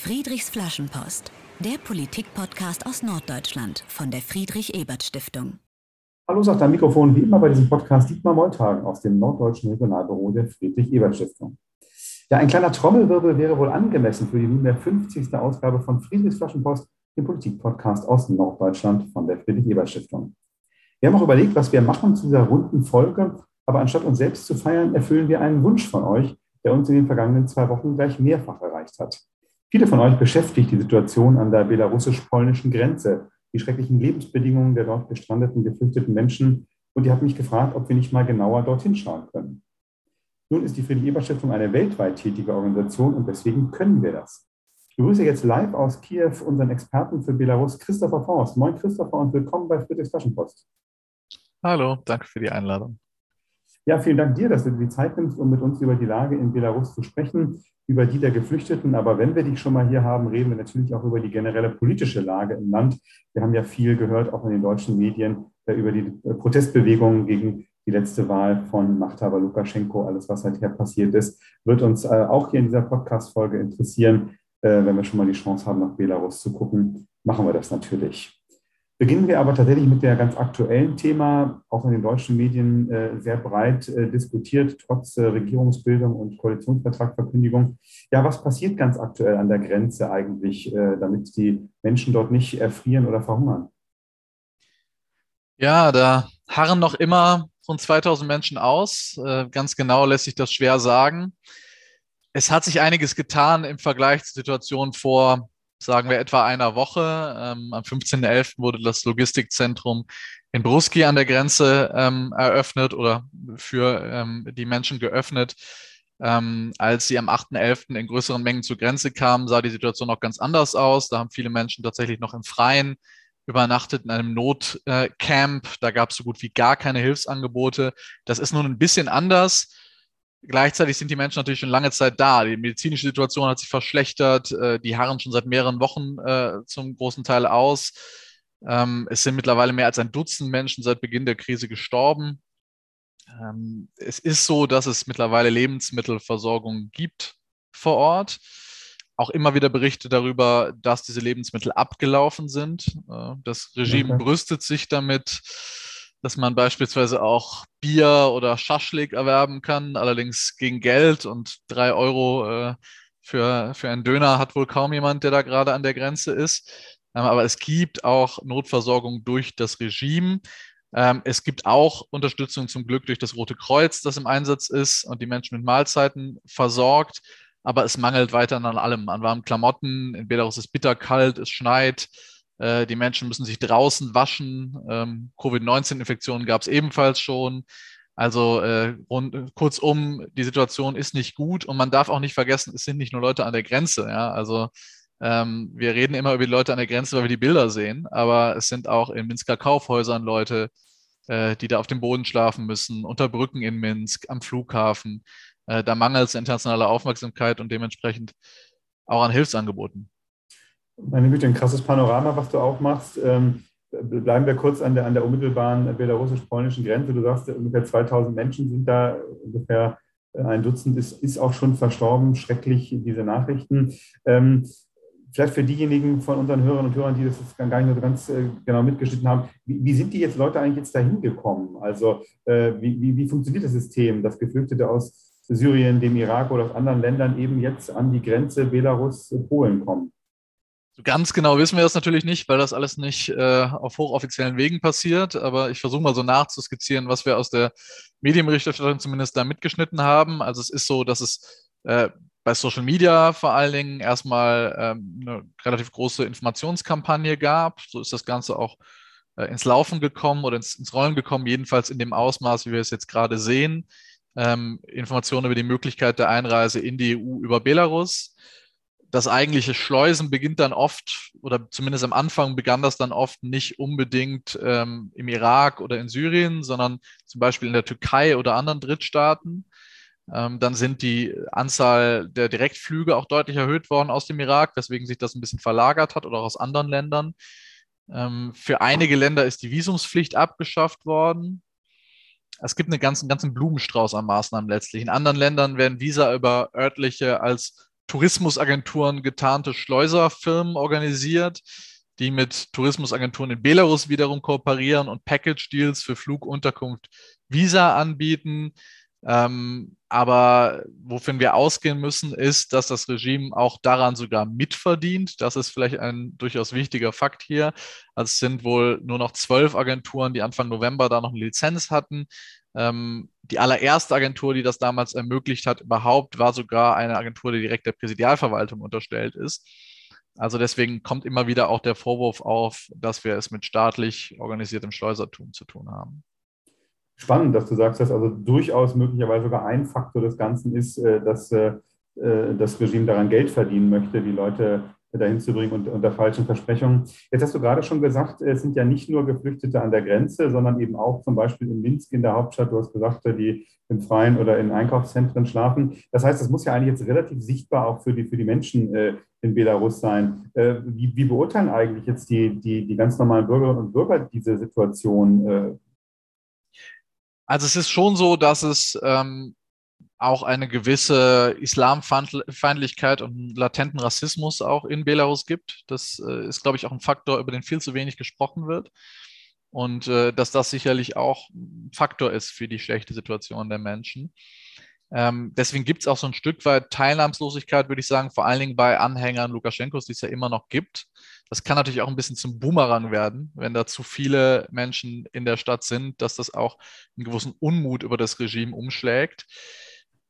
Friedrichs Flaschenpost, der Politik-Podcast aus Norddeutschland von der Friedrich-Ebert-Stiftung. Hallo, sagt am Mikrofon wie immer bei diesem Podcast Dietmar Moltagen aus dem norddeutschen Regionalbüro der Friedrich-Ebert-Stiftung. Ja, ein kleiner Trommelwirbel wäre wohl angemessen für die nunmehr 50. Ausgabe von Friedrichs Flaschenpost, dem Politik-Podcast aus Norddeutschland von der Friedrich-Ebert-Stiftung. Wir haben auch überlegt, was wir machen zu dieser runden Folge, aber anstatt uns selbst zu feiern, erfüllen wir einen Wunsch von euch, der uns in den vergangenen zwei Wochen gleich mehrfach erreicht hat. Viele von euch beschäftigt die Situation an der belarussisch-polnischen Grenze, die schrecklichen Lebensbedingungen der dort gestrandeten, geflüchteten Menschen. Und ihr habt mich gefragt, ob wir nicht mal genauer dorthin schauen können. Nun ist die Friedrich-Ebert-Stiftung eine weltweit tätige Organisation und deswegen können wir das. Ich begrüße jetzt live aus Kiew unseren Experten für Belarus, Christopher Forst. Moin Christopher und willkommen bei Friedrichs Taschenpost. Hallo, danke für die Einladung. Ja, vielen Dank dir, dass du dir die Zeit nimmst, um mit uns über die Lage in Belarus zu sprechen, über die der Geflüchteten. Aber wenn wir dich schon mal hier haben, reden wir natürlich auch über die generelle politische Lage im Land. Wir haben ja viel gehört, auch in den deutschen Medien, äh, über die äh, Protestbewegungen gegen die letzte Wahl von Machthaber Lukaschenko, alles, was seither passiert ist, wird uns äh, auch hier in dieser Podcast-Folge interessieren. Wenn wir schon mal die Chance haben, nach Belarus zu gucken, machen wir das natürlich. Beginnen wir aber tatsächlich mit der ganz aktuellen Thema, auch in den deutschen Medien äh, sehr breit äh, diskutiert, trotz äh, Regierungsbildung und Koalitionsvertragverkündigung. Ja, was passiert ganz aktuell an der Grenze eigentlich, äh, damit die Menschen dort nicht erfrieren oder verhungern? Ja, da harren noch immer rund 2000 Menschen aus. Äh, ganz genau lässt sich das schwer sagen. Es hat sich einiges getan im Vergleich zur Situation vor sagen wir, etwa einer Woche. Ähm, am 15.11. wurde das Logistikzentrum in Bruski an der Grenze ähm, eröffnet oder für ähm, die Menschen geöffnet. Ähm, als sie am 8.11. in größeren Mengen zur Grenze kamen, sah die Situation noch ganz anders aus. Da haben viele Menschen tatsächlich noch im Freien übernachtet in einem Notcamp. Äh, da gab es so gut wie gar keine Hilfsangebote. Das ist nun ein bisschen anders. Gleichzeitig sind die Menschen natürlich schon lange Zeit da. Die medizinische Situation hat sich verschlechtert. Äh, die harren schon seit mehreren Wochen äh, zum großen Teil aus. Ähm, es sind mittlerweile mehr als ein Dutzend Menschen seit Beginn der Krise gestorben. Ähm, es ist so, dass es mittlerweile Lebensmittelversorgung gibt vor Ort. Auch immer wieder Berichte darüber, dass diese Lebensmittel abgelaufen sind. Äh, das Regime okay. brüstet sich damit dass man beispielsweise auch Bier oder Schaschlik erwerben kann, allerdings gegen Geld und drei Euro äh, für, für einen Döner hat wohl kaum jemand, der da gerade an der Grenze ist. Ähm, aber es gibt auch Notversorgung durch das Regime. Ähm, es gibt auch Unterstützung zum Glück durch das Rote Kreuz, das im Einsatz ist und die Menschen mit Mahlzeiten versorgt. Aber es mangelt weiterhin an allem, an warmen Klamotten. In Belarus ist bitterkalt, es schneit. Äh, die Menschen müssen sich draußen waschen. Ähm, Covid-19-Infektionen gab es ebenfalls schon. Also äh, rund, kurzum, die Situation ist nicht gut und man darf auch nicht vergessen, es sind nicht nur Leute an der Grenze. Ja? Also ähm, wir reden immer über die Leute an der Grenze, weil wir die Bilder sehen, aber es sind auch in Minsker Kaufhäusern Leute, äh, die da auf dem Boden schlafen müssen, unter Brücken in Minsk, am Flughafen. Äh, da mangelt es internationale Aufmerksamkeit und dementsprechend auch an Hilfsangeboten meine Güte, ein krasses Panorama, was du auch machst. Ähm, bleiben wir kurz an der, an der unmittelbaren belarussisch-polnischen Grenze. Du sagst, ungefähr 2000 Menschen sind da, ungefähr ein Dutzend ist, ist auch schon verstorben. Schrecklich, diese Nachrichten. Ähm, vielleicht für diejenigen von unseren Hörern und Hörern, die das gar nicht so ganz äh, genau mitgeschnitten haben, wie, wie, sind die jetzt Leute eigentlich jetzt dahin gekommen? Also äh, wie, wie, wie funktioniert das System, dass Geflüchtete aus Syrien, dem Irak oder aus anderen Ländern eben jetzt an die Grenze Belarus-Polen kommen? Ganz genau wissen wir das natürlich nicht, weil das alles nicht äh, auf hochoffiziellen Wegen passiert. Aber ich versuche mal so nachzuskizzieren, was wir aus der Medienberichterstattung zumindest da mitgeschnitten haben. Also es ist so, dass es äh, bei Social Media vor allen Dingen erstmal ähm, eine relativ große Informationskampagne gab. So ist das Ganze auch äh, ins Laufen gekommen oder ins, ins, Rollen gekommen, jedenfalls in dem Ausmaß, wie wir es jetzt gerade sehen. Ähm, Informationen über die Möglichkeit der Einreise in die EU über Belarus das eigentliche Schleusen beginnt dann oft, oder zumindest am Anfang begann das dann oft nicht unbedingt ähm, im Irak oder in Syrien, sondern zum Beispiel in der Türkei oder anderen Drittstaaten. Ähm, dann sind die Anzahl der Direktflüge auch deutlich erhöht worden aus dem Irak, weswegen sich das ein bisschen verlagert hat oder auch aus anderen Ländern. Ähm, für einige Länder ist die Visumspflicht abgeschafft worden. Es gibt einen ganzen, ganzen Blumenstrauß an Maßnahmen letztlich. In anderen Ländern werden Visa über örtliche als Tourismusagenturen getarnte Schleuserfirmen organisiert, die mit Tourismusagenturen in Belarus wiederum kooperieren und Package-Deals für Flug, Unterkunft, Visa anbieten. Ähm, aber wovon wir ausgehen müssen, ist, dass das Regime auch daran sogar mitverdient. Das ist vielleicht ein durchaus wichtiger Fakt hier. Also es sind wohl nur noch zwölf Agenturen, die Anfang November da noch eine Lizenz hatten. Ähm, die allererste Agentur, die das damals ermöglicht hat, überhaupt, war sogar eine Agentur, die direkt der Präsidialverwaltung unterstellt ist. Also deswegen kommt immer wieder auch der Vorwurf auf, dass wir es mit staatlich organisiertem Schleusertum zu tun haben spannend, dass du sagst, dass also durchaus möglicherweise sogar ein Faktor des Ganzen ist, äh, dass äh, äh, das Regime daran Geld verdienen möchte, die Leute dahin zu bringen und unter falschen Versprechungen. Jetzt hast du gerade schon gesagt, es sind ja nicht nur Geflüchtete an der Grenze, sondern eben auch zum Beispiel in Minsk in der Hauptstadt, du hast gesagt, die im Freien oder in Einkaufszentren schlafen. Das heißt, das muss ja eigentlich jetzt relativ sichtbar auch für die, für die Menschen in Belarus sein. Wie, wie beurteilen eigentlich jetzt die, die, die ganz normalen Bürgerinnen und Bürger diese Situation? Also es ist schon so, dass es ähm, auch eine gewisse Islamfeindlichkeit und latenten Rassismus auch in Belarus gibt. Das äh, ist, glaube ich, auch ein Faktor, über den viel zu wenig gesprochen wird. Und äh, dass das sicherlich auch ein Faktor ist für die schlechte Situation der Menschen. Ähm, deswegen gibt es auch so ein Stück weit Teilnahmslosigkeit, würde ich sagen, vor allen Dingen bei Anhängern Lukaschenkos, die es ja immer noch gibt. Das kann natürlich auch ein bisschen zum Boomerang werden, wenn da zu viele Menschen in der Stadt sind, dass das auch einen gewissen Unmut über das Regime umschlägt.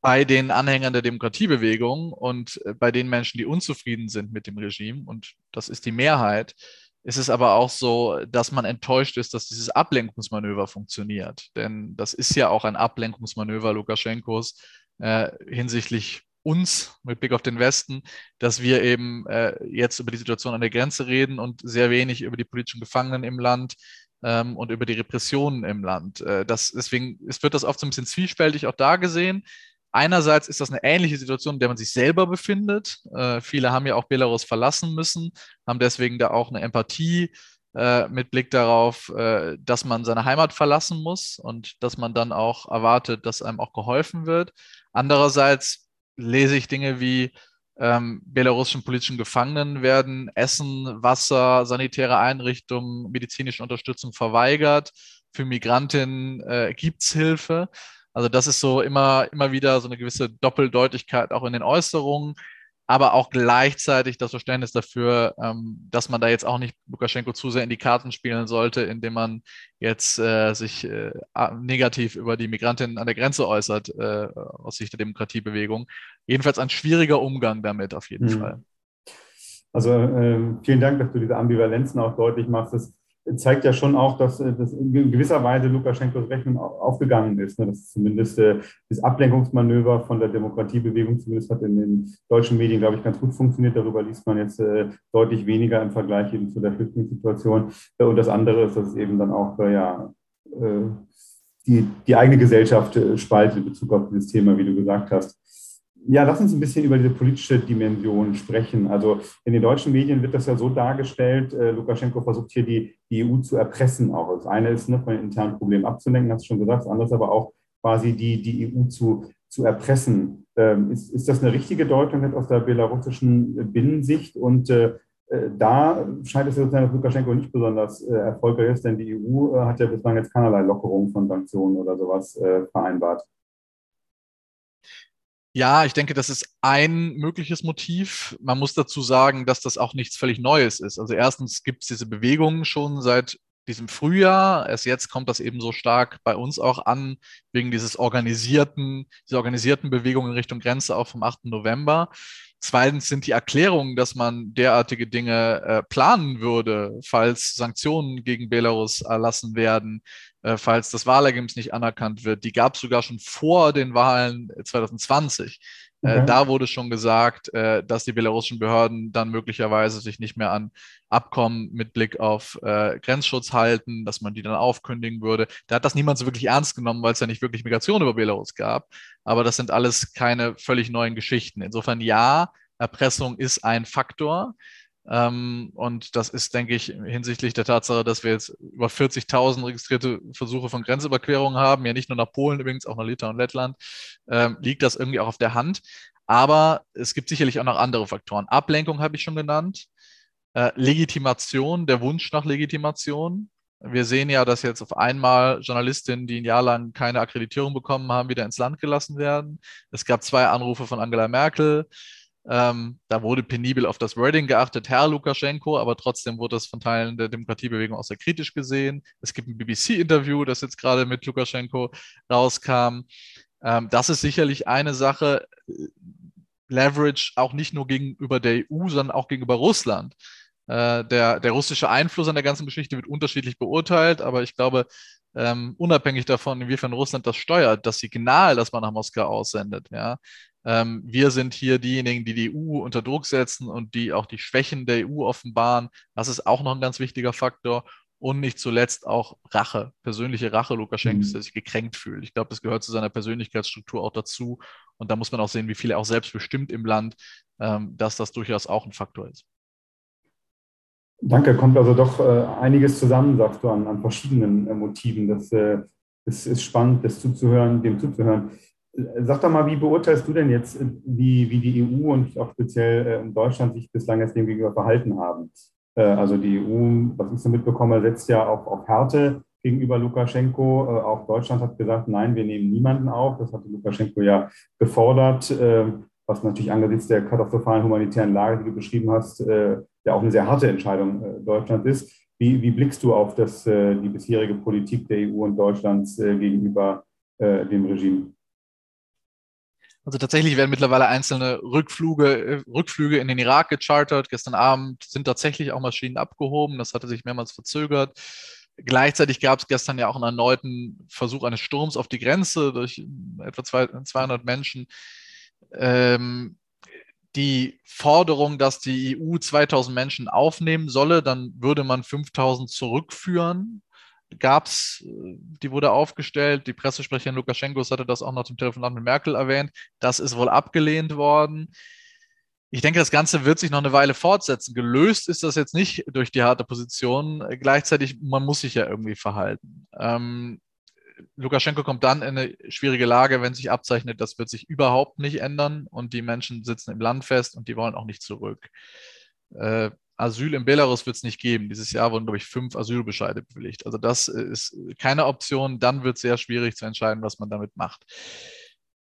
Bei den Anhängern der Demokratiebewegung und äh, bei den Menschen, die unzufrieden sind mit dem Regime, und das ist die Mehrheit, ist es aber auch so, dass man enttäuscht ist, dass dieses Ablenkungsmanöver funktioniert. Denn das ist ja auch ein Ablenkungsmanöver Lukaschenkos äh, hinsichtlich uns mit Blick auf den Westen, dass wir eben äh, jetzt über die Situation an der Grenze reden und sehr wenig über die politischen Gefangenen im Land ähm, und über die Repressionen im Land. Äh, das, deswegen es wird das oft so ein bisschen zwiespältig auch da gesehen. Einerseits ist das eine ähnliche Situation, in der man sich selber befindet. Äh, viele haben ja auch Belarus verlassen müssen, haben deswegen da auch eine Empathie äh, mit Blick darauf, äh, dass man seine Heimat verlassen muss und dass man dann auch erwartet, dass einem auch geholfen wird. Andererseits lese ich Dinge wie ähm, belarussischen politischen Gefangenen werden Essen, Wasser, sanitäre Einrichtungen, medizinische Unterstützung verweigert. Für Migrantinnen äh, gibt es Hilfe. Also das ist so immer, immer wieder so eine gewisse Doppeldeutigkeit auch in den Äußerungen aber auch gleichzeitig das Verständnis dafür, ähm, dass man da jetzt auch nicht Lukaschenko zu sehr in die Karten spielen sollte, indem man jetzt äh, sich äh, negativ über die Migrantinnen an der Grenze äußert, äh, aus Sicht der Demokratiebewegung. Jedenfalls ein schwieriger Umgang damit auf jeden mhm. Fall. Also ähm, vielen Dank, dass du diese Ambivalenzen auch deutlich machst. Das zeigt ja schon auch, dass, äh, dass in gewisser Weise Lukaschenkos Rechnung aufgegangen ist. Ne? Dass zumindest äh, das Ablenkungsmanöver von der Demokratiebewegung zumindest hat in den deutschen Medien, glaube ich, ganz gut funktioniert. Darüber liest man jetzt äh, deutlich weniger im Vergleich eben zu der Flüchtlingssituation. Und das andere ist, dass es eben dann auch ja, die, die eigene Gesellschaft spaltet in Bezug auf dieses Thema, wie du gesagt hast. Ja, lass uns ein bisschen über diese politische Dimension sprechen. Also in den deutschen Medien wird das ja so dargestellt, äh, Lukaschenko versucht hier die, die EU zu erpressen auch. Das eine ist, ne, von den internen Problemen abzulenken, hast du schon gesagt, das andere ist aber auch quasi die, die EU zu, zu erpressen. Ähm, ist, ist das eine richtige Deutung aus der belarussischen Binnensicht? Und äh, äh da scheint es so zu sein, dass Lukaschenko nicht besonders äh, erfolgreich ist, denn die EU äh, hat ja bislang jetzt keinerlei Lockerung von Sanktionen oder sowas äh, vereinbart. Ja, ich denke, das ist ein mögliches Motiv. Man muss dazu sagen, dass das auch nichts völlig Neues ist. Also erstens gibt es diese Bewegungen schon seit diesem Frühjahr. Erst jetzt kommt das eben so stark bei uns auch an, wegen dieses organisierten, dieser organisierten Bewegung in Richtung Grenze auch vom 8. November. Zweitens sind die Erklärungen, dass man derartige Dinge äh, planen würde, falls Sanktionen gegen Belarus erlassen werden, äh, falls das Wahlergebnis nicht anerkannt wird. Die gab es sogar schon vor den Wahlen 2020. Äh, mhm. da wurde schon gesagt, äh, dass die belarussischen Behörden dann möglicherweise sich nicht mehr an Abkommen mit Blick auf äh, Grenzschutz halten, dass man die dann aufkündigen würde. Da hat das niemand so wirklich ernst genommen, weil es ja nicht wirklich Migration über Belarus gab. Aber das sind alles keine völlig neuen Geschichten. Insofern ja, Erpressung ist ein Faktor. Ähm, und das ist, denke ich, hinsichtlich der Tatsache, dass wir jetzt über 40.000 registrierte Versuche von Grenzüberquerungen haben, ja nicht nur nach Polen übrigens, auch nach Litauen und Lettland, ähm, liegt das irgendwie auch auf der Hand. Aber es gibt sicherlich auch noch andere Faktoren. Ablenkung habe ich schon genannt. Äh, Legitimation, der Wunsch nach Legitimation. Wir sehen ja, dass jetzt auf einmal Journalistinnen, die ein Jahr lang keine Akkreditierung bekommen haben, wieder ins Land gelassen werden. Es gab zwei Anrufe von Angela Merkel. Ähm, da wurde penibel auf das Wording geachtet, Herr Lukaschenko, aber trotzdem wurde das von Teilen der Demokratiebewegung auch sehr kritisch gesehen. Es gibt ein BBC-Interview, das jetzt gerade mit Lukaschenko rauskam. Ähm, das ist sicherlich eine Sache. Leverage auch nicht nur gegenüber der EU, sondern auch gegenüber Russland. Äh, der, der russische Einfluss an der ganzen Geschichte wird unterschiedlich beurteilt, aber ich glaube, ähm, unabhängig davon, inwiefern Russland das steuert, das Signal, das man nach Moskau aussendet, ja, ähm, wir sind hier diejenigen, die die EU unter Druck setzen und die auch die Schwächen der EU offenbaren. Das ist auch noch ein ganz wichtiger Faktor. Und nicht zuletzt auch Rache, persönliche Rache Lukaschenkos, mhm. der sich gekränkt fühlt. Ich glaube, das gehört zu seiner Persönlichkeitsstruktur auch dazu. Und da muss man auch sehen, wie viel er auch selbst bestimmt im Land, ähm, dass das durchaus auch ein Faktor ist. Danke, kommt also doch äh, einiges zusammen, sagst du, an, an verschiedenen äh, Motiven. Das, äh, das ist spannend, das zuzuhören, dem zuzuhören. Äh, sag doch mal, wie beurteilst du denn jetzt, äh, wie, wie die EU und auch speziell äh, Deutschland sich bislang jetzt dem gegenüber verhalten haben? also die EU, was ich so mitbekomme, setzt ja auch auf Härte gegenüber Lukaschenko. auch Deutschland hat gesagt, nein, wir nehmen niemanden auf. Das hatte Lukaschenko ja gefordert was natürlich angesichts der katastrophalen humanitären Lage, die du beschrieben hast, äh, ja auch eine sehr harte Entscheidung äh, Deutschlands ist. Wie, wie, blickst du auf das, äh, die bisherige Politik der EU und Deutschlands äh, gegenüber äh, dem Regime? Also tatsächlich werden mittlerweile einzelne Rückflüge, äh, Rückflüge in den Irak gechartert. Gestern Abend sind tatsächlich auch Maschinen abgehoben. Das hatte sich mehrmals verzögert. Gleichzeitig gab es gestern ja auch einen erneuten Versuch eines Sturms auf die Grenze durch etwa 200 Menschen ähm, die Forderung, dass die EU 2000 Menschen aufnehmen solle, dann würde man 5000 zurückführen. Gab's, die wurde aufgestellt. Die Pressesprecherin Lukaschenko hatte das auch noch im Telefonat mit Merkel erwähnt. Das ist wohl abgelehnt worden. Ich denke, das Ganze wird sich noch eine Weile fortsetzen. Gelöst ist das jetzt nicht durch die harte Position. Gleichzeitig, man muss sich ja irgendwie verhalten. Ähm, Lukaschenko kommt dann in eine schwierige Lage, wenn sich abzeichnet, das wird sich überhaupt nicht ändern und die Menschen sitzen im Land fest und die wollen auch nicht zurück. Äh, Asyl in Belarus wird es nicht geben. Dieses Jahr wurden, glaube ich, fünf Asylbescheide bewilligt. Also das ist keine Option. Dann wird es sehr schwierig zu entscheiden, was man damit macht.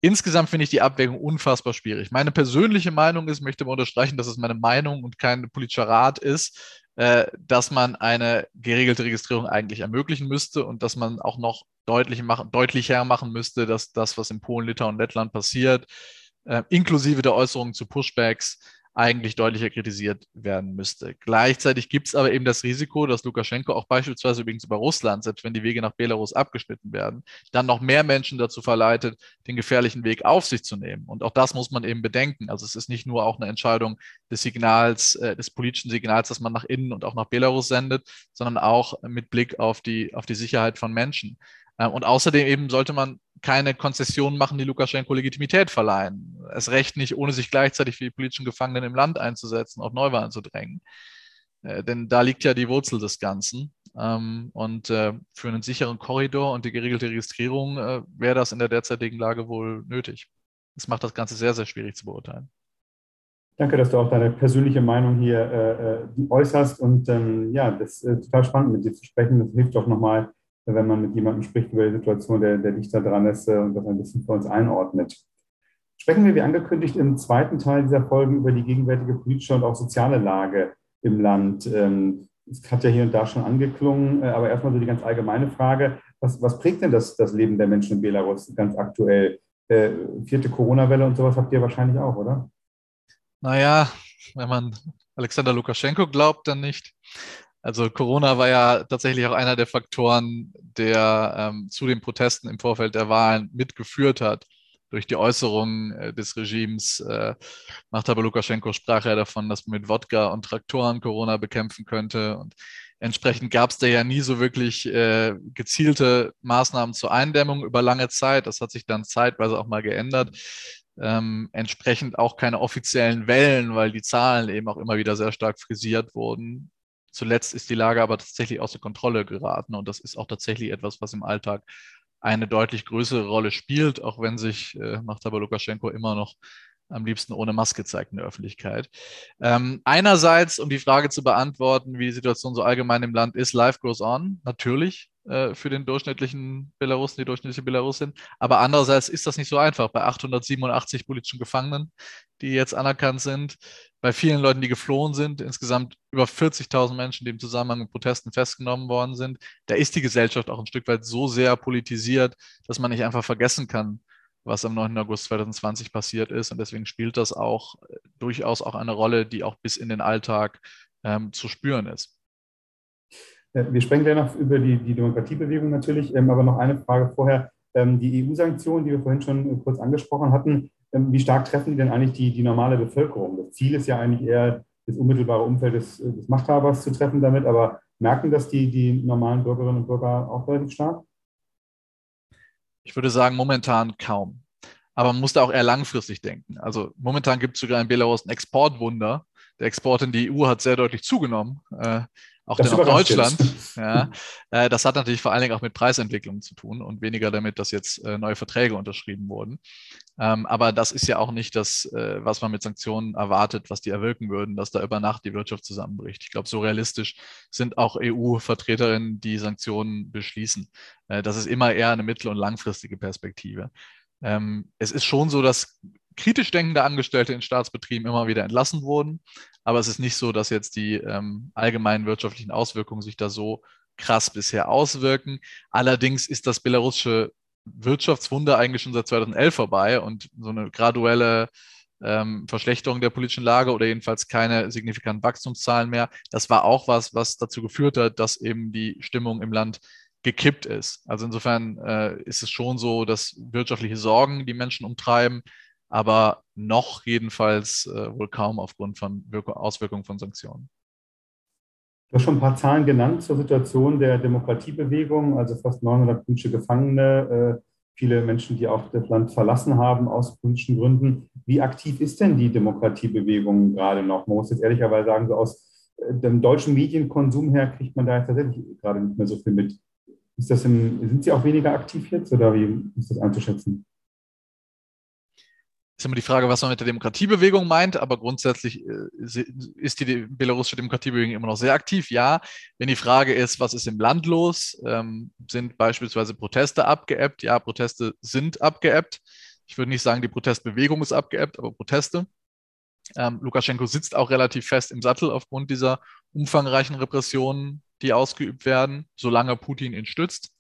Insgesamt finde ich die Abwägung unfassbar schwierig. Meine persönliche Meinung ist, möchte mal unterstreichen, dass es meine Meinung und kein politischer Rat ist, äh, dass man eine geregelte Registrierung eigentlich ermöglichen müsste und dass man auch noch deutlich machen, deutlicher machen müsste, dass das, was in Polen, Litauen und Lettland passiert, äh, inklusive der Äußerungen zu Pushbacks, eigentlich deutlicher kritisiert werden müsste. Gleichzeitig gibt es aber eben das Risiko, dass Lukaschenko auch beispielsweise übrigens über Russland, selbst wenn die Wege nach Belarus abgeschnitten werden, dann noch mehr Menschen dazu verleitet, den gefährlichen Weg auf sich zu nehmen. Und auch das muss man eben bedenken. Also es ist nicht nur auch eine Entscheidung des Signals, äh, des politischen Signals, das man nach innen und auch nach Belarus sendet, sondern auch mit Blick auf die, auf die Sicherheit von Menschen. Äh, und außerdem eben sollte man keine Konzessionen machen, die Lukaschenko Legitimität verleihen. Es recht nicht, ohne sich gleichzeitig für die politischen Gefangenen im Land einzusetzen, auf Neuwahlen zu drängen. Äh, denn da liegt ja die Wurzel des Ganzen. Ähm, und äh, für einen sicheren Korridor und die geregelte Registrierung äh, wäre das in der derzeitigen Lage wohl nötig. Das macht das Ganze sehr, sehr schwierig zu beurteilen. Danke, dass du auch deine persönliche Meinung hier äußerst. Und ähm, ja, das ist total spannend, mit dir zu sprechen. Das hilft doch nochmal, wenn man mit jemandem spricht über die Situation, der, der dichter dran ist äh, und das ein bisschen für uns einordnet. Sprechen wir, wie angekündigt, im zweiten Teil dieser Folge über die gegenwärtige politische und auch soziale Lage im Land. Ähm, es hat ja hier und da schon angeklungen, äh, aber erstmal so die ganz allgemeine Frage, was, was prägt denn das, das Leben der Menschen in Belarus ganz aktuell? Äh, vierte Corona-Welle und sowas habt ihr wahrscheinlich auch, oder? Naja, wenn man Alexander Lukaschenko glaubt, dann nicht. Also Corona war ja tatsächlich auch einer der Faktoren, der ähm, zu den Protesten im Vorfeld der Wahlen mitgeführt hat. Durch die Äußerungen äh, des Regimes äh, Machthaber Lukaschenko sprach er davon, dass man mit Wodka und Traktoren Corona bekämpfen könnte. Und entsprechend gab es da ja nie so wirklich äh, gezielte Maßnahmen zur Eindämmung über lange Zeit. Das hat sich dann zeitweise auch mal geändert. Ähm, entsprechend auch keine offiziellen Wellen, weil die Zahlen eben auch immer wieder sehr stark frisiert wurden. Zuletzt ist die Lage aber tatsächlich außer Kontrolle geraten und das ist auch tatsächlich etwas, was im Alltag eine deutlich größere Rolle spielt, auch wenn sich äh, Machthaber Lukaschenko immer noch am liebsten ohne Maske zeigt in der Öffentlichkeit. Ähm, einerseits, um die Frage zu beantworten, wie die Situation so allgemein im Land ist, life goes on, natürlich äh, für den durchschnittlichen Belarusen, die durchschnittliche Belarusin. Aber andererseits ist das nicht so einfach. Bei 887 politischen Gefangenen, die jetzt anerkannt sind, bei vielen Leuten, die geflohen sind, insgesamt über 40.000 Menschen, die im Zusammenhang mit Protesten festgenommen worden sind, da ist die Gesellschaft auch ein Stück weit so sehr politisiert, dass man nicht einfach vergessen kann, was am 9. August 2020 passiert ist. Und deswegen spielt das auch äh, durchaus auch eine Rolle, die auch bis in den Alltag ähm, zu spüren ist. Wir sprechen gleich noch über die, die Demokratiebewegung natürlich, ähm, aber noch eine Frage vorher. Ähm, die EU-Sanktionen, die wir vorhin schon kurz angesprochen hatten, ähm, wie stark treffen die denn eigentlich die, die normale Bevölkerung? Das Ziel ist ja eigentlich eher, das unmittelbare Umfeld des, des Machthabers zu treffen damit, aber merken das die, die normalen Bürgerinnen und Bürger auch relativ stark? Ich würde sagen, momentan kaum. Aber man muss da auch eher langfristig denken. Also momentan gibt es sogar in Belarus ein Exportwunder. Der Export in die EU hat sehr deutlich zugenommen. Auch das nach Deutschland. Ja, äh, das hat natürlich vor allen Dingen auch mit Preisentwicklung zu tun und weniger damit, dass jetzt äh, neue Verträge unterschrieben wurden. Ähm, aber das ist ja auch nicht das, äh, was man mit Sanktionen erwartet, was die erwirken würden, dass da über Nacht die Wirtschaft zusammenbricht. Ich glaube, so realistisch sind auch EU-Vertreterinnen, die Sanktionen beschließen. Äh, das ist immer eher eine mittel- und langfristige Perspektive. Ähm, es ist schon so, dass kritisch denkende Angestellte in Staatsbetrieben immer wieder entlassen wurden. Aber es ist nicht so, dass jetzt die ähm, allgemeinen wirtschaftlichen Auswirkungen sich da so krass bisher auswirken. Allerdings ist das belarussische Wirtschaftswunder eigentlich schon seit 2011 vorbei und so eine graduelle ähm, Verschlechterung der politischen Lage oder jedenfalls keine signifikanten Wachstumszahlen mehr. Das war auch was, was dazu geführt hat, dass eben die Stimmung im Land gekippt ist. Also insofern äh, ist es schon so, dass wirtschaftliche Sorgen die Menschen umtreiben, aber noch jedenfalls äh, wohl kaum aufgrund von Wirk Auswirkungen von Sanktionen. Du hast schon ein paar Zahlen genannt zur Situation der Demokratiebewegung, also fast 900 politische Gefangene, äh, viele Menschen, die auch das Land verlassen haben aus politischen Gründen. Wie aktiv ist denn die Demokratiebewegung gerade noch? Man muss jetzt ehrlicherweise sagen, so aus äh, dem deutschen Medienkonsum her kriegt man da jetzt tatsächlich gerade nicht mehr so viel mit. Im, sind Sie auch weniger aktiv jetzt oder wie ist das einzuschätzen? Ist immer die Frage, was man mit der Demokratiebewegung meint, aber grundsätzlich äh, ist die belarussische Demokratiebewegung immer noch sehr aktiv. Ja, wenn die Frage ist, was ist im Land los, ähm, sind beispielsweise Proteste abgeebbt? Ja, Proteste sind abgeebbt. Ich würde nicht sagen, die Protestbewegung ist abgeebbt, aber Proteste. Ähm, Lukaschenko sitzt auch relativ fest im Sattel aufgrund dieser umfangreichen Repressionen, die ausgeübt werden, solange Putin ihn stützt.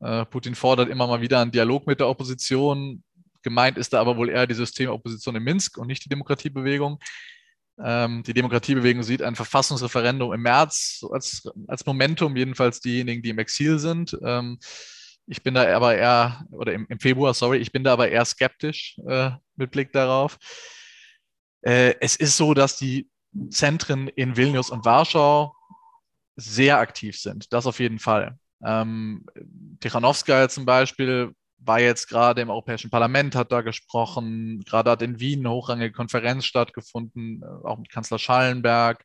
Äh, Putin fordert immer mal wieder einen Dialog mit der Opposition, Gemeint ist da aber wohl eher die Systemopposition in Minsk und nicht die Demokratiebewegung. Ähm, die Demokratiebewegung sieht ein Verfassungsreferendum im März als, als Momentum, jedenfalls diejenigen, die im Exil sind. Ähm, ich bin da aber eher, oder im, im, Februar, sorry, ich bin da aber eher skeptisch äh, mit Blick darauf. Äh, es ist so, dass die Zentren in Vilnius und Warschau sehr aktiv sind. Das auf jeden Fall. Ähm, Tichanowskaja zum Beispiel war jetzt gerade im Europäischen Parlament, hat da gesprochen, gerade hat in Wien eine hochrangige Konferenz stattgefunden, äh, auch mit Kanzler Schallenberg.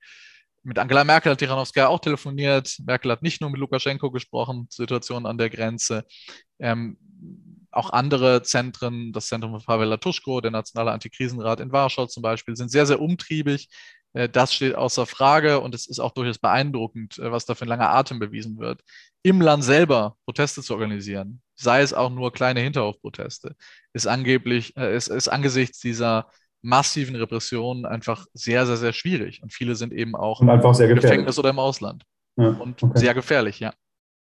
Mit Angela Merkel hat Tiranowskaja auch telefoniert. Merkel hat nicht nur mit Lukaschenko gesprochen, Situation an der Grenze. Ähm, auch andere Zentren, das Zentrum von Pavel Latuschko, der Nationale Antikrisenrat in Warschau zum Beispiel, sind sehr, sehr umtriebig. Äh, das steht außer Frage und es ist auch durchaus beeindruckend, äh, was da für ein langer Atem bewiesen wird. Im Land selber Proteste zu organisieren, sei es auch nur kleine Hinterhofproteste, ist angeblich, äh, ist, ist angesichts dieser massiven Repressionen einfach sehr, sehr, sehr schwierig. Und viele sind eben auch im Gefängnis oder im Ausland. Ja, und okay. sehr gefährlich, ja.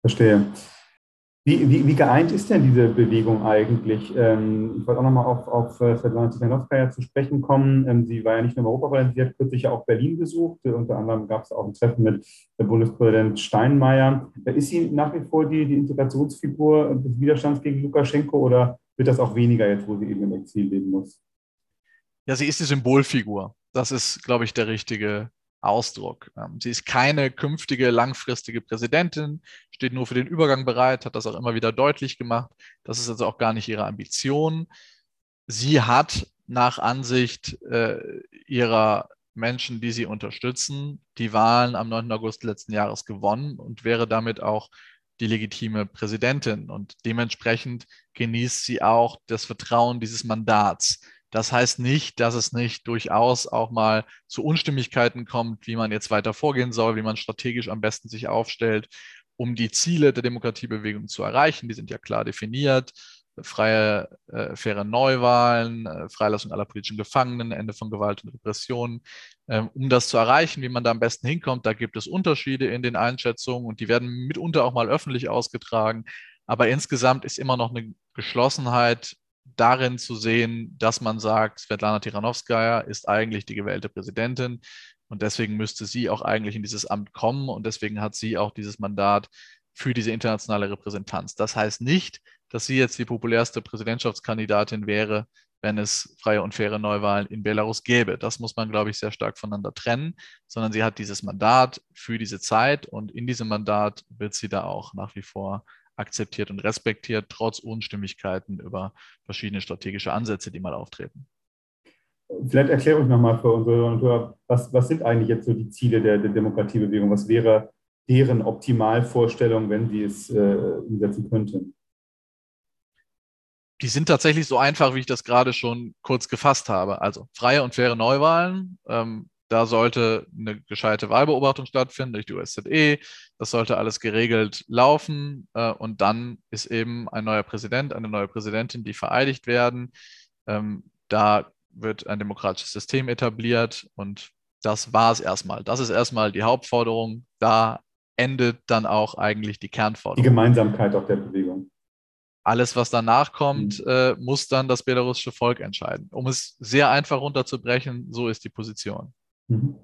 Verstehe. Wie, wie, wie, geeint ist denn diese Bewegung eigentlich? Ähm, ich wollte auch nochmal auf, auf äh, Svetlana Tsikhanowskaja zu sprechen kommen. Ähm, sie war ja nicht nur im Europaparlament, sie hat kürzlich ja auch Berlin besucht. Unter anderem gab es auch ein Treffen mit Bundespräsident Steinmeier. Ist sie nach wie vor die, die Integrationsfigur des Widerstands gegen Lukaschenko oder wird das auch weniger jetzt, wo sie eben im Exil leben muss? Ja, sie ist die Symbolfigur. Das ist, glaube ich, der richtige Ausdruck. Ähm, sie ist keine künftige langfristige Präsidentin, steht nur für den Übergang bereit, hat das auch immer wieder deutlich gemacht. Das ist also auch gar nicht ihre Ambition. Sie hat nach Ansicht äh, ihrer Menschen, die sie unterstützen, die Wahlen am 9. August letzten Jahres gewonnen und wäre damit auch die legitime Präsidentin. Und dementsprechend genießt sie auch das Vertrauen dieses Mandats Das heißt nicht, dass es nicht durchaus auch mal zu Unstimmigkeiten kommt, wie man jetzt weiter vorgehen soll, wie man strategisch am besten sich aufstellt, um die Ziele der Demokratiebewegung zu erreichen. Die sind ja klar definiert. Freie, äh, faire Neuwahlen, äh, Freilassung aller politischen Gefangenen, Ende von Gewalt und Repression. Ähm, um das zu erreichen, wie man da am besten hinkommt, da gibt es Unterschiede in den Einschätzungen und die werden mitunter auch mal öffentlich ausgetragen. Aber insgesamt ist immer noch eine Geschlossenheit darin zu sehen, dass man sagt, Svetlana Tichanowskaja ist eigentlich die gewählte Präsidentin und deswegen müsste sie auch eigentlich in dieses Amt kommen und deswegen hat sie auch dieses Mandat für diese internationale Repräsentanz. Das heißt nicht, dass sie jetzt die populärste Präsidentschaftskandidatin wäre, wenn es freie und faire Neuwahlen in Belarus gäbe. Das muss man, glaube ich, sehr stark voneinander trennen, sondern sie hat dieses Mandat für diese Zeit und in diesem Mandat wird sie da auch nach wie vor akzeptiert und respektiert, trotz Unstimmigkeiten über verschiedene strategische Ansätze, die mal auftreten. Vielleicht erkläre ich nochmal für unsere Hörer, was, was sind eigentlich jetzt so die Ziele der, der Demokratiebewegung? Was wäre deren Optimalvorstellung, wenn sie es äh, umsetzen könnten? Die sind tatsächlich so einfach, wie ich das gerade schon kurz gefasst habe. Also freie und faire Neuwahlen, ähm, da sollte eine gescheite Wahlbeobachtung stattfinden durch die OSZE. Das sollte alles geregelt laufen. Äh, und dann ist eben ein neuer Präsident, eine neue Präsidentin, die vereidigt werden. Ähm, da wird ein demokratisches System etabliert und das war es erstmal. Das ist erstmal die Hauptforderung. Da endet dann auch eigentlich die Kernforderung. Die Gemeinsamkeit auch der Bewegung. Alles, was danach kommt, mhm. äh, muss dann das belarussische Volk entscheiden. Um es sehr einfach runterzubrechen, so ist die Position. Mhm.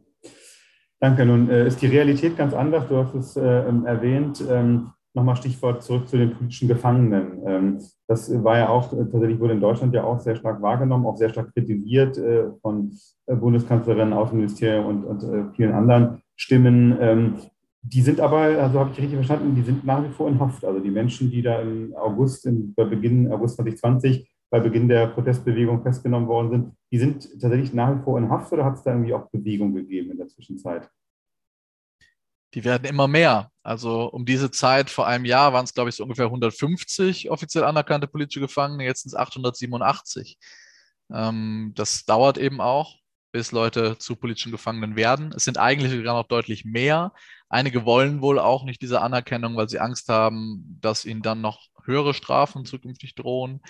Danke. Nun äh, ist die Realität ganz anders. Du hast es äh, ähm, erwähnt. Ähm, Nochmal Stichwort zurück zu den politischen Gefangenen. Ähm, das war ja auch, äh, tatsächlich wurde in Deutschland ja auch sehr stark wahrgenommen, auch sehr stark kritisiert äh, von äh, Bundeskanzlerin, Außenministerium und, und äh, vielen anderen Stimmen. Ähm, die sind aber, also habe ich richtig verstanden, die sind nach wie vor in Haft. Also die Menschen, die da im August, im, bei Beginn August 2020 bei Beginn der Protestbewegung festgenommen worden sind, die sind tatsächlich nach wie vor in Haft oder hat es da irgendwie auch Bewegung gegeben in der Zwischenzeit? Die werden immer mehr. Also um diese Zeit vor einem Jahr waren es, glaube ich, so ungefähr 150 offiziell anerkannte politische Gefangene, jetzt sind es 887. Ähm, das dauert eben auch, bis Leute zu politischen Gefangenen werden. Es sind eigentlich sogar noch deutlich mehr. Einige wollen wohl auch nicht diese Anerkennung, weil sie Angst haben, dass ihnen dann noch höhere Strafen zukünftig drohen.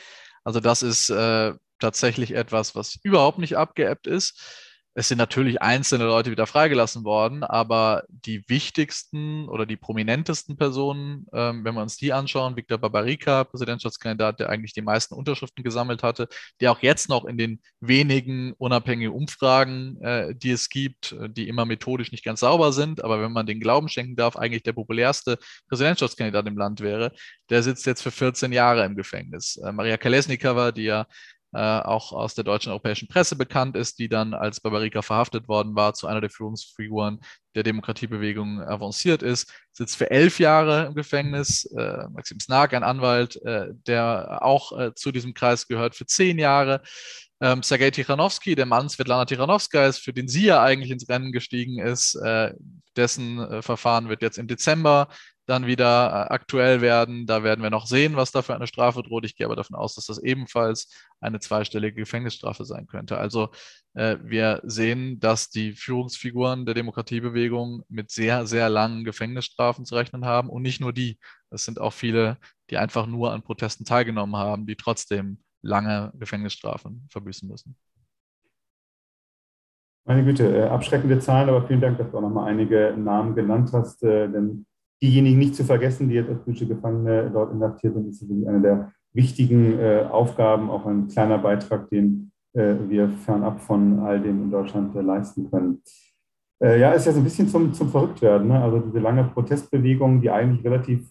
Also das ist äh, tatsächlich etwas, was überhaupt nicht abgeebbt ist. Es sind natürlich einzelne Leute wieder freigelassen worden, aber die wichtigsten oder die prominentesten Personen, ähm, wenn wir uns die anschauen, Viktor Babarika, Präsidentschaftskandidat, der eigentlich die meisten Unterschriften gesammelt hatte, der auch jetzt noch in den wenigen unabhängigen Umfragen, äh, die es gibt, äh, die immer methodisch nicht ganz sauber sind, aber wenn man den Glauben schenken darf, eigentlich der populärste Präsidentschaftskandidat im Land wäre, der sitzt jetzt für 14 Jahre im Gefängnis. Äh, Maria Kalesnikova, die ja äh, auch aus der deutschen europäischen Presse bekannt ist, die dann als Barbarika verhaftet worden war, zu einer der Führungsfiguren der Demokratiebewegung avanciert ist, sitzt für elf Jahre im Gefängnis. Äh, Maxim Snark, ein Anwalt, äh, der auch äh, zu diesem Kreis gehört, für zehn Jahre. Ähm, Sergei Tichanowski, der Mann Svetlana Tichanowska ist, für den sie ja eigentlich ins Rennen gestiegen ist, äh, dessen äh, Verfahren wird jetzt im Dezember dann wieder äh, aktuell werden. Da werden wir noch sehen, was da für eine Strafe droht. Ich gehe aber davon aus, dass das ebenfalls eine zweistellige Gefängnisstrafe sein könnte. Also äh, wir sehen, dass die Führungsfiguren der Demokratiebewegung mit sehr, sehr langen Gefängnisstrafen zu rechnen haben. Und nicht nur die. Es sind auch viele, die einfach nur an Protesten teilgenommen haben, die trotzdem lange Gefängnisstrafen verbüßen müssen. Meine Güte, äh, abschreckende Zahlen, aber vielen Dank, dass du auch nochmal einige Namen genannt hast, äh, denn diejenigen nicht zu vergessen, die jetzt als politische Gefangene dort inhaftiert sind, ist sicherlich eine der wichtigen äh, Aufgaben, auch ein kleiner Beitrag, den äh, wir fernab von all dem in Deutschland äh, leisten können. Äh, ja, ist ja so ein bisschen zum, zum Verrücktwerden. Ne? Also diese lange Protestbewegung, die eigentlich relativ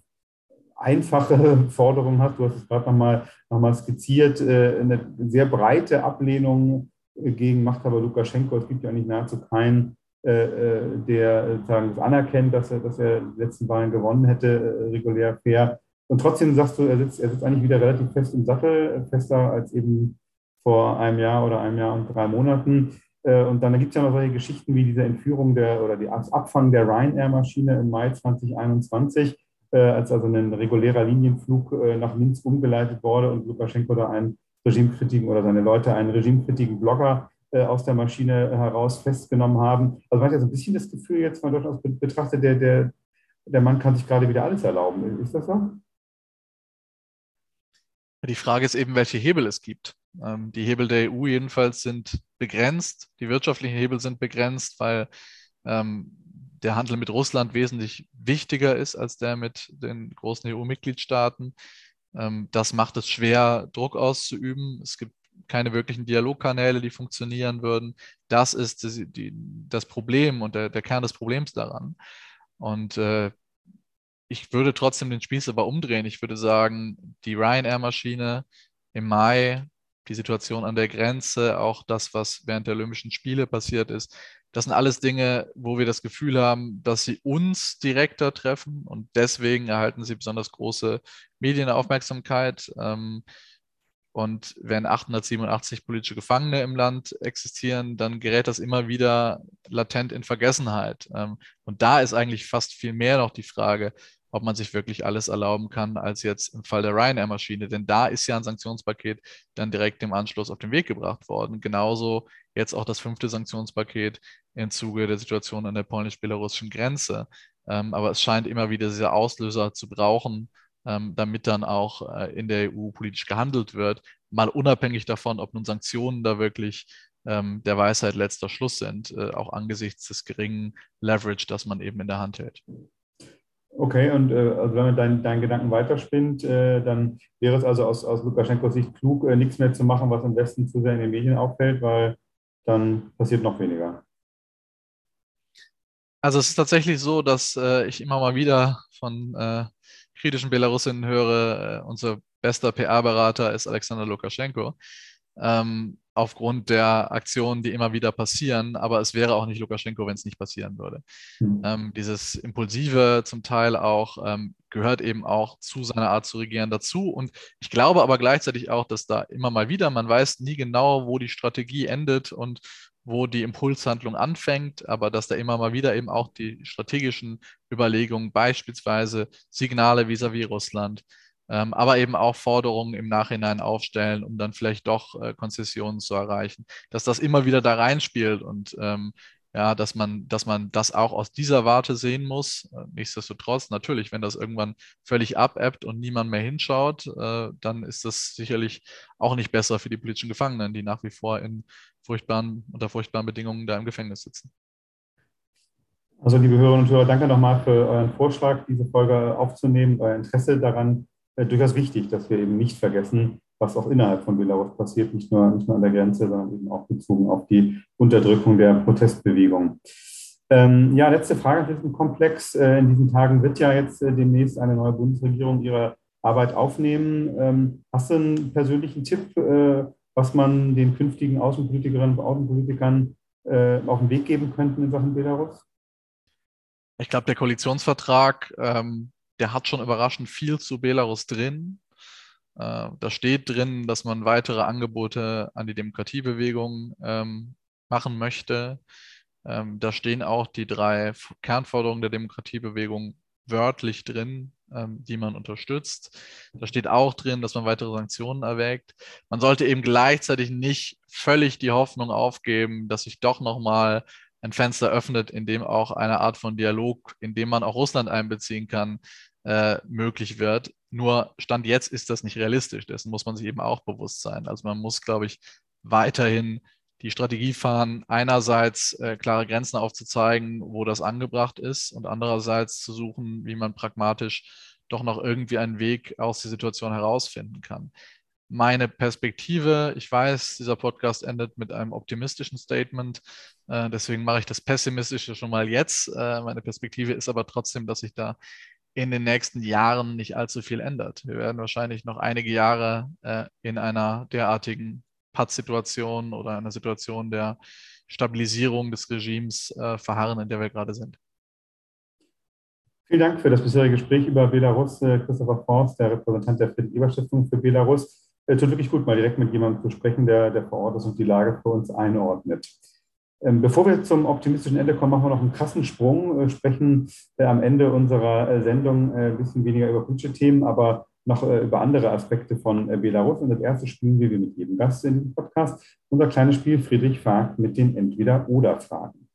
einfache Forderungen hat. Du hast es gerade nochmal noch mal skizziert, äh, eine sehr breite Ablehnung gegen Machthaber Lukaschenko. Es gibt ja eigentlich nahezu keinen der sagen, das anerkennt, dass er, dass er die letzten Wahlen gewonnen hätte, äh, regulär fair. Und trotzdem sagst du, er sitzt, er sitzt eigentlich wieder relativ fest im Sattel, fester als eben vor einem Jahr oder einem Jahr und drei Monaten. Und dann gibt es ja noch solche Geschichten wie diese Entführung der oder das Abfangen der Ryanair-Maschine im Mai 2021, als also ein regulärer Linienflug nach Minsk umgeleitet wurde und Lukaschenko da ein regimekritiken oder seine Leute einen regimekritiken Blogger äh, aus der Maschine heraus festgenommen haben. Also man hat ja so ein bisschen das Gefühl, jetzt mal durchaus betrachtet, der, der, der Mann kann sich gerade wieder alles erlauben. Ist das so? Die Frage ist eben, welche Hebel es gibt. Ähm, die Hebel der EU jedenfalls sind begrenzt. Die wirtschaftlichen Hebel sind begrenzt, weil ähm, der Handel mit Russland wesentlich wichtiger ist als der mit den großen EU-Mitgliedstaaten. Ähm, das macht es schwer, Druck auszuüben. Es gibt keine wirklichen Dialogkanäle, die funktionieren würden. Das ist das, die, das Problem und der, der, Kern des Problems daran. Und äh, ich würde trotzdem den Spieß aber umdrehen. Ich würde sagen, die Ryanair-Maschine im Mai, die Situation an der Grenze, auch das, was während der Olympischen Spiele passiert ist, das sind alles Dinge, wo wir das Gefühl haben, dass sie uns direkter treffen und deswegen erhalten sie besonders große Medienaufmerksamkeit. Ähm, und wenn 887 politische Gefangene im Land existieren, dann gerät das immer wieder latent in Vergessenheit. Ähm, und da ist eigentlich fast viel mehr noch die Frage, ob man sich wirklich alles erlauben kann, als jetzt im Fall der Ryanair-Maschine. Denn da ist ja ein Sanktionspaket dann direkt im Anschluss auf den Weg gebracht worden. Genauso jetzt auch das fünfte Sanktionspaket im Zuge der Situation an der polnisch-belarussischen Grenze. Ähm, aber es scheint immer wieder diese Auslöser zu brauchen, damit dann auch äh, in der EU politisch gehandelt wird, mal unabhängig davon, ob nun Sanktionen da wirklich ähm, der Weisheit letzter Schluss sind, äh, auch angesichts des geringen Leverage, das man eben in der Hand hält. Okay, und äh, also wenn man deinen dein Gedanken weiterspinnt, dann wäre es also aus, aus Lukaschenkos Sicht klug, nichts mehr zu machen, was im Westen zu sehr in den Medien auffällt, weil dann passiert noch weniger. Also es ist tatsächlich so, dass ich immer mal wieder von kritischen Belarusinnen höre, äh, unser bester PR-Berater ist Alexander Lukaschenko. Ähm, aufgrund der Aktionen, die immer wieder passieren. Aber es wäre auch nicht Lukaschenko, wenn es nicht passieren würde. Mhm. Ähm, dieses Impulsive zum Teil auch ähm, gehört eben auch zu seiner Art zu regieren dazu. Und ich glaube aber gleichzeitig auch, dass da immer mal wieder, man weiß nie genau, wo die Strategie endet und wo die Impulshandlung anfängt, aber dass da immer mal wieder eben auch die strategischen Überlegungen, beispielsweise Signale vis-à-vis -vis Russland, ähm, aber eben auch Forderungen im Nachhinein aufstellen, um dann vielleicht doch äh, Konzessionen zu erreichen, dass das immer wieder da reinspielt und ähm, ja, dass man, dass man das auch aus dieser Warte sehen muss. Äh, nichtsdestotrotz, natürlich, wenn das irgendwann völlig abebbt und niemand mehr hinschaut, äh, dann ist das sicherlich auch nicht besser für die politischen Gefangenen, die nach wie vor in furchtbaren, unter furchtbaren Bedingungen da im Gefängnis sitzen. Also, liebe Hörerinnen und Hörer, danke nochmal für euren Vorschlag, diese Folge aufzunehmen, euer Interesse daran äh, durchaus wichtig, dass wir eben nicht vergessen, was auch innerhalb von Belarus passiert, nicht nur, nicht nur an der Grenze, sondern eben auch bezogen auf die Unterdrückung der Protestbewegung. Ähm, ja, letzte Frage zu diesem Komplex. Äh, in diesen Tagen wird ja jetzt äh, demnächst eine neue Bundesregierung ihre Arbeit aufnehmen. Ähm, hast du einen persönlichen Tipp, äh, was man den künftigen Außenpolitikerinnen und Außenpolitikern äh, auf den Weg geben könnten in Sachen Belarus? Ich glaube, der Koalitionsvertrag ähm, der hat schon überraschend viel zu Belarus drin. Äh, da steht drin, dass man weitere Angebote an die Demokratiebewegung ähm, machen möchte. Ähm, da stehen auch die drei Kernforderungen der Demokratiebewegung wörtlich drin, ähm, die man unterstützt. Da steht auch drin, dass man weitere Sanktionen erwägt. Man sollte eben gleichzeitig nicht völlig die Hoffnung aufgeben, dass sich doch nochmal ein Fenster öffnet, in dem auch eine Art von Dialog, in dem man auch Russland einbeziehen kann, äh, möglich wird. Nur Stand jetzt ist das nicht realistisch. Dessen muss man sich eben auch bewusst sein. Also man muss, glaube ich, weiterhin die Strategie fahren, einerseits äh, klare Grenzen aufzuzeigen, wo das angebracht ist und andererseits zu suchen, wie man pragmatisch doch noch irgendwie einen Weg aus der Situation herausfinden kann. Meine Perspektive, ich weiß, dieser Podcast endet mit einem optimistischen Statement, äh, deswegen mache ich das Pessimistische schon mal jetzt. Äh, meine Perspektive ist aber trotzdem, dass ich da in den nächsten Jahren nicht allzu viel ändert. Wir werden wahrscheinlich noch einige Jahre äh, in einer derartigen Pattsituation oder einer Situation der Stabilisierung des Regimes äh, verharren, in der wir gerade sind. Vielen Dank für das bisherige Gespräch über Belarus. Äh, Christopher Forst, der Repräsentant der Friedrich-Ebert-Stiftung für Belarus. Es tut wirklich gut, mal direkt mit jemandem zu sprechen, der, der vor Ort ist und die Lage für uns einordnet. Ähm, bevor wir zum optimistischen Ende kommen, machen wir noch einen Kassensprung, äh, sprechen äh, am Ende unserer äh, Sendung ein bisschen weniger über politische Themen, aber noch über andere Aspekte von Belarus. Und das erste spielen wir wie mit jedem Gast in diesem Podcast. Unser kleines Spiel Friedrich fragt mit den Entweder-Oder-Fragen.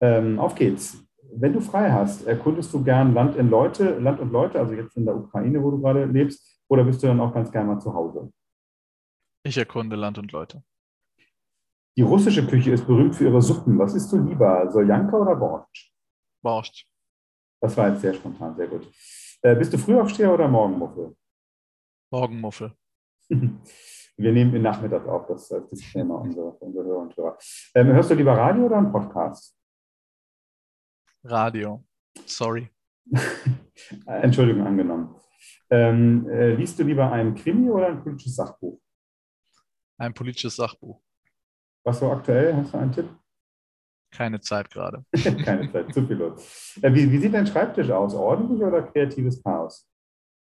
Ähm, auf geht's. Wenn du frei hast, erkundest du gern Land in Leute, Land und Leute, also jetzt in der Ukraine, wo du gerade lebst, oder bist du dann auch ganz gerne mal zu Hause? Ich erkunde Land und Leute. Die russische Küche ist berühmt für ihre Suppen. Was isst du lieber, Soljanka oder Borscht? Borscht. Das war jetzt sehr spontan, sehr gut. Äh, bist du Frühaufsteher oder Morgenmuffel? Morgenmuffel. Wir nehmen ihn nachmittags auf, das ist das Thema unserer, unserer Hörer und Hörer. Ähm, hörst du lieber Radio oder einen Podcast? Radio. Sorry. Entschuldigung, angenommen. Ähm, äh, liest du lieber ein Krimi oder ein politisches Sachbuch? Ein politisches Sachbuch. Was so aktuell? Hast du einen Tipp? Keine Zeit gerade. Keine Zeit, zu viel los. Äh, wie, wie sieht dein Schreibtisch aus? Ordentlich oder kreatives Chaos?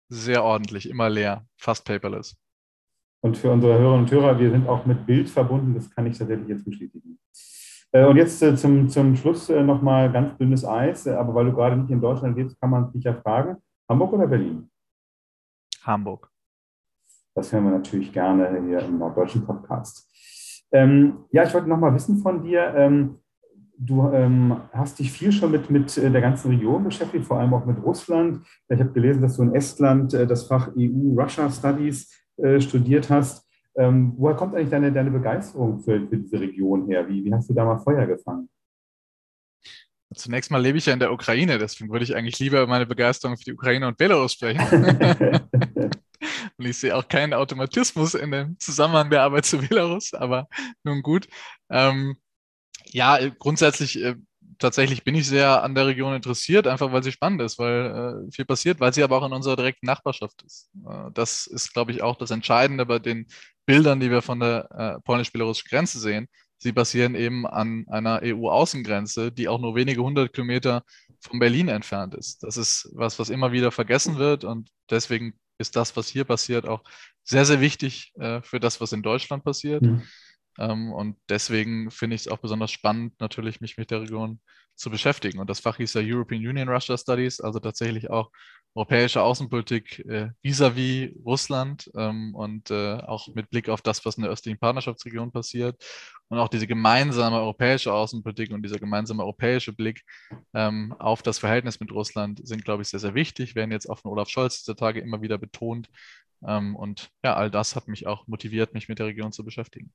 Sehr ordentlich, immer leer, fast paperless. Und für unsere Hörerinnen und Hörer, wir sind auch mit Bild verbunden, das kann ich tatsächlich jetzt bestätigen. Äh, und jetzt äh, zum, zum Schluss nochmal ganz dünnes Eis, aber weil du gerade nicht in Deutschland lebst, kann man dich ja fragen, Hamburg oder Berlin? Hamburg. Das hören wir natürlich gerne hier im norddeutschen Podcast. Ähm, ja, ich wollte noch mal wissen von dir, ähm, du ähm, hast dich viel schon mit, mit äh, der ganzen Region beschäftigt, vor allem auch mit Russland. Ich habe gelesen, dass du in Estland äh, das Fach EU-Russia Studies äh, studiert hast. Ähm, woher kommt eigentlich deine, deine Begeisterung für, für diese Region her? Wie, wie hast du da mal Feuer gefangen? Zunächst mal lebe ich ja in der Ukraine, deswegen würde ich eigentlich lieber meine Begeisterung für die Ukraine und Belarus sprechen. und ich sehe auch keinen Automatismus in dem Zusammenhang der Arbeit zu Belarus, aber nun gut. Ähm, ja, grundsätzlich äh, tatsächlich bin ich sehr an der Region interessiert, einfach weil sie spannend ist, weil äh, viel passiert, weil sie aber auch in unserer direkten Nachbarschaft ist. Äh, das ist, glaube ich, auch das Entscheidende bei den Bildern, die wir von der äh, polnisch-belarussischen Grenze sehen. Sie basieren eben an einer EU-Außengrenze, die auch nur wenige hundert Kilometer von Berlin entfernt ist. Das ist was, was immer wieder vergessen wird und deswegen ist das, was hier passiert, auch sehr, sehr wichtig äh, für das, was in Deutschland passiert. Mhm. Ähm, und deswegen finde ich es auch besonders spannend, natürlich mich mit der Region zu beschäftigen. Und das Fach hieß ja European Union Russia Studies, also tatsächlich auch europäische Außenpolitik äh, vis-à-vis -vis Russland ähm, und äh, auch mit Blick auf das, was in der östlichen Partnerschaftsregion passiert und auch diese gemeinsame europäische Außenpolitik und dieser gemeinsame europäische Blick ähm, auf das Verhältnis mit Russland sind, glaube ich, sehr, sehr wichtig, werden jetzt auch von Olaf Scholz dieser Tage immer wieder betont. Ähm, und ja, all das hat mich auch motiviert, mich mit der Region zu beschäftigen.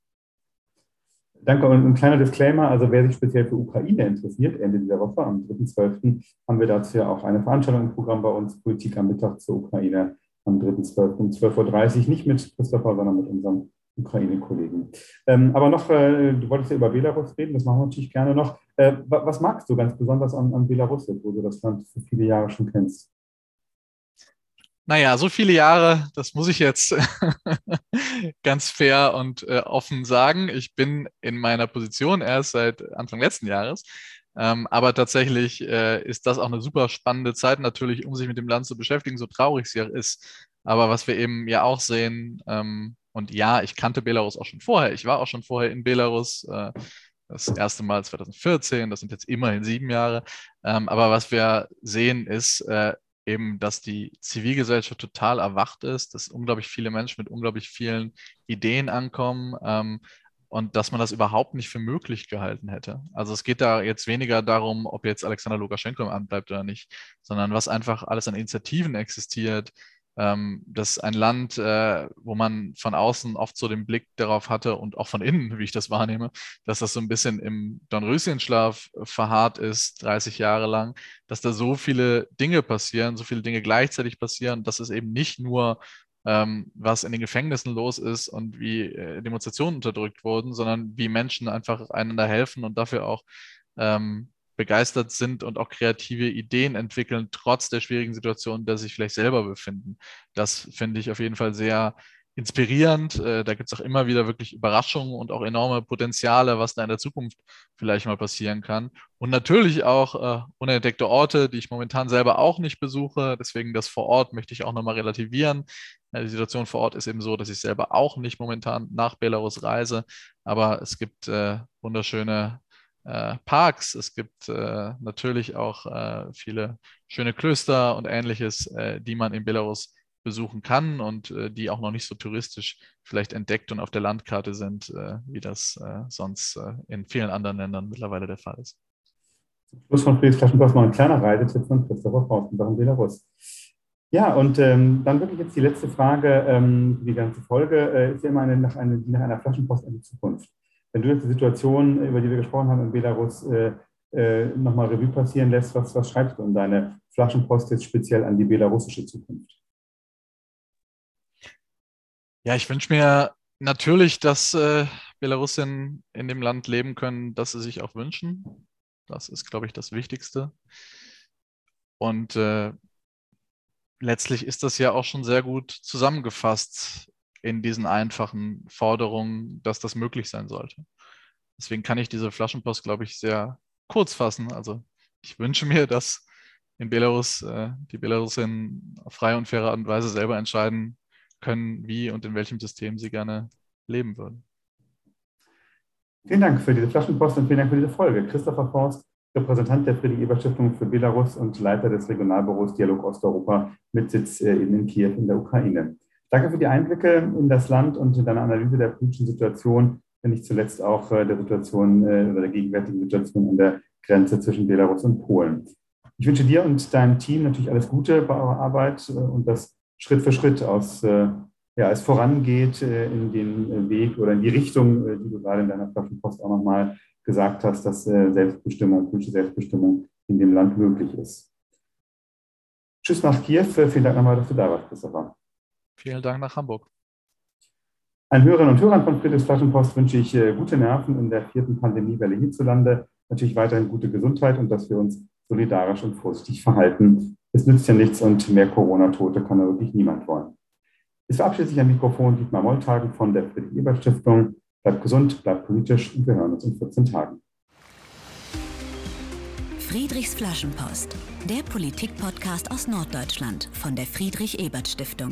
Danke und ein kleiner Disclaimer, also wer sich speziell für Ukraine interessiert, Ende dieser Woche, am 3.12., haben wir dazu ja auch eine Veranstaltung im Programm bei uns, Politik am Mittag zur Ukraine am 3.12. um 12.30 Uhr, nicht mit Christopher, sondern mit unserem Ukraine-Kollegen. Ähm, aber noch, äh, du wolltest ja über Belarus reden, das machen wir natürlich gerne noch. Äh, was magst du ganz besonders an, an Belarus, wo du das Land für viele Jahre schon kennst? Naja, so viele Jahre, das muss ich jetzt ganz fair und äh, offen sagen. Ich bin in meiner Position erst seit Anfang letzten Jahres. Ähm, aber tatsächlich äh, ist das auch eine super spannende Zeit natürlich, um sich mit dem Land zu beschäftigen, so traurig es ja ist. Aber was wir eben ja auch sehen, ähm, und ja, ich kannte Belarus auch schon vorher. Ich war auch schon vorher in Belarus. Äh, das erste Mal 2014, das sind jetzt immerhin sieben Jahre. Ähm, aber was wir sehen, ist, äh, eben, dass die Zivilgesellschaft total erwacht ist, dass unglaublich viele Menschen mit unglaublich vielen Ideen ankommen ähm, und dass man das überhaupt nicht für möglich gehalten hätte. Also es geht da jetzt weniger darum, ob jetzt Alexander Lukaschenko im Amt bleibt oder nicht, sondern was einfach alles an Initiativen existiert, ähm, ist ein Land, äh, wo man von außen oft so den Blick darauf hatte und auch von innen, wie ich das wahrnehme, dass das so ein bisschen im Dornröschenschlaf verharrt ist, 30 Jahre lang, dass da so viele Dinge passieren, so viele Dinge gleichzeitig passieren, dass es eben nicht nur ähm, was in den Gefängnissen los ist und wie äh, Demonstrationen unterdrückt wurden, sondern wie Menschen einfach einander helfen und dafür auch ähm, begeistert sind und auch kreative Ideen entwickeln, trotz der schwierigen Situation, in der sie sich vielleicht selber befinden. Das finde ich auf jeden Fall sehr inspirierend. Äh, da gibt es auch immer wieder wirklich Überraschungen und auch enorme Potenziale, was da in der Zukunft vielleicht mal passieren kann. Und natürlich auch äh, unentdeckte Orte, die ich momentan selber auch nicht besuche. Deswegen das vor Ort möchte ich auch nochmal relativieren. Ja, die Situation vor Ort ist eben so, dass ich selber auch nicht momentan nach Belarus reise. Aber es gibt äh, wunderschöne äh, Parks, es gibt äh, natürlich auch äh, viele schöne Klöster und ähnliches, äh, die man in Belarus besuchen kann und äh, die auch noch nicht so touristisch vielleicht entdeckt und auf der Landkarte sind, äh, wie das sonst in vielen anderen Ländern mittlerweile der Fall ist. Zum Schluss von Friedrich Flaschenkopf noch ein kleiner Reisetipp von Christopher Faustendach in Belarus. Ja, und ähm, dann wirklich jetzt die letzte Frage ähm, die ganze Folge. Äh, ist ja immer eine, nach, eine, nach einer Flaschenpost in die Zukunft. Wenn du jetzt die Situation, über die wir gesprochen haben in Belarus, äh, äh, nochmal Revue passieren lässt, was, was schreibst du in deine Flaschenpost jetzt speziell an die belarussische Zukunft? Ja, ich wünsche mir natürlich, dass äh, Belarusinnen in dem Land leben können, das sie sich auch wünschen. Das ist, glaube ich, das Wichtigste. Und äh, letztlich ist das ja auch schon sehr gut zusammengefasst in diesen einfachen Forderungen, dass das möglich sein sollte. Deswegen kann ich diese Flaschenpost, glaube ich, sehr kurz fassen. Also ich wünsche mir, dass in Belarus äh, die Belarusinnen auf freie und faire Art und Weise selber entscheiden können, wie und in welchem System sie gerne leben würden. Vielen Dank für diese Flaschenpost und vielen Dank für diese Folge. Christopher Forst, Repräsentant der Friedrich-Ebert-Stiftung für Belarus und Leiter des Regionalbüros Dialog Osteuropa mit Sitz äh, in Kiew in der Ukraine. Danke für die Einblicke in das Land und in deine Analyse der politischen Situation, wenn nicht zuletzt auch äh, der Situation äh, oder der gegenwärtigen Situation an der Grenze zwischen Belarus und Polen. Ich wünsche dir und deinem Team natürlich alles Gute bei eurer Arbeit und dass Schritt für Schritt aus, ja, es vorangeht in den Weg oder in die Richtung, die du gerade in deiner Flaschenpost auch nochmal gesagt hast, dass Selbstbestimmung, politische Selbstbestimmung in dem Land möglich ist. Tschüss nach Kiew. Vielen Dank nochmal, dass du da warst, Christopher. Vielen Dank nach Hamburg. Allen Hörerinnen und Hörern von Friedrichs Flaschenpost wünsche ich äh, gute Nerven in der vierten Pandemiewelle hierzulande. Natürlich weiterhin gute Gesundheit und dass wir uns solidarisch und vorsichtig verhalten. Es nützt ja nichts und mehr Corona-Tote kann ja wirklich niemand wollen. Es verabschiedet sich am Mikrofon Dietmar Molltagen von der Friedrich-Ebert-Stiftung. Bleibt gesund, bleibt politisch und wir hören uns in 14 Tagen. Friedrichs Flaschenpost, der Politik-Podcast aus Norddeutschland von der Friedrich-Ebert-Stiftung.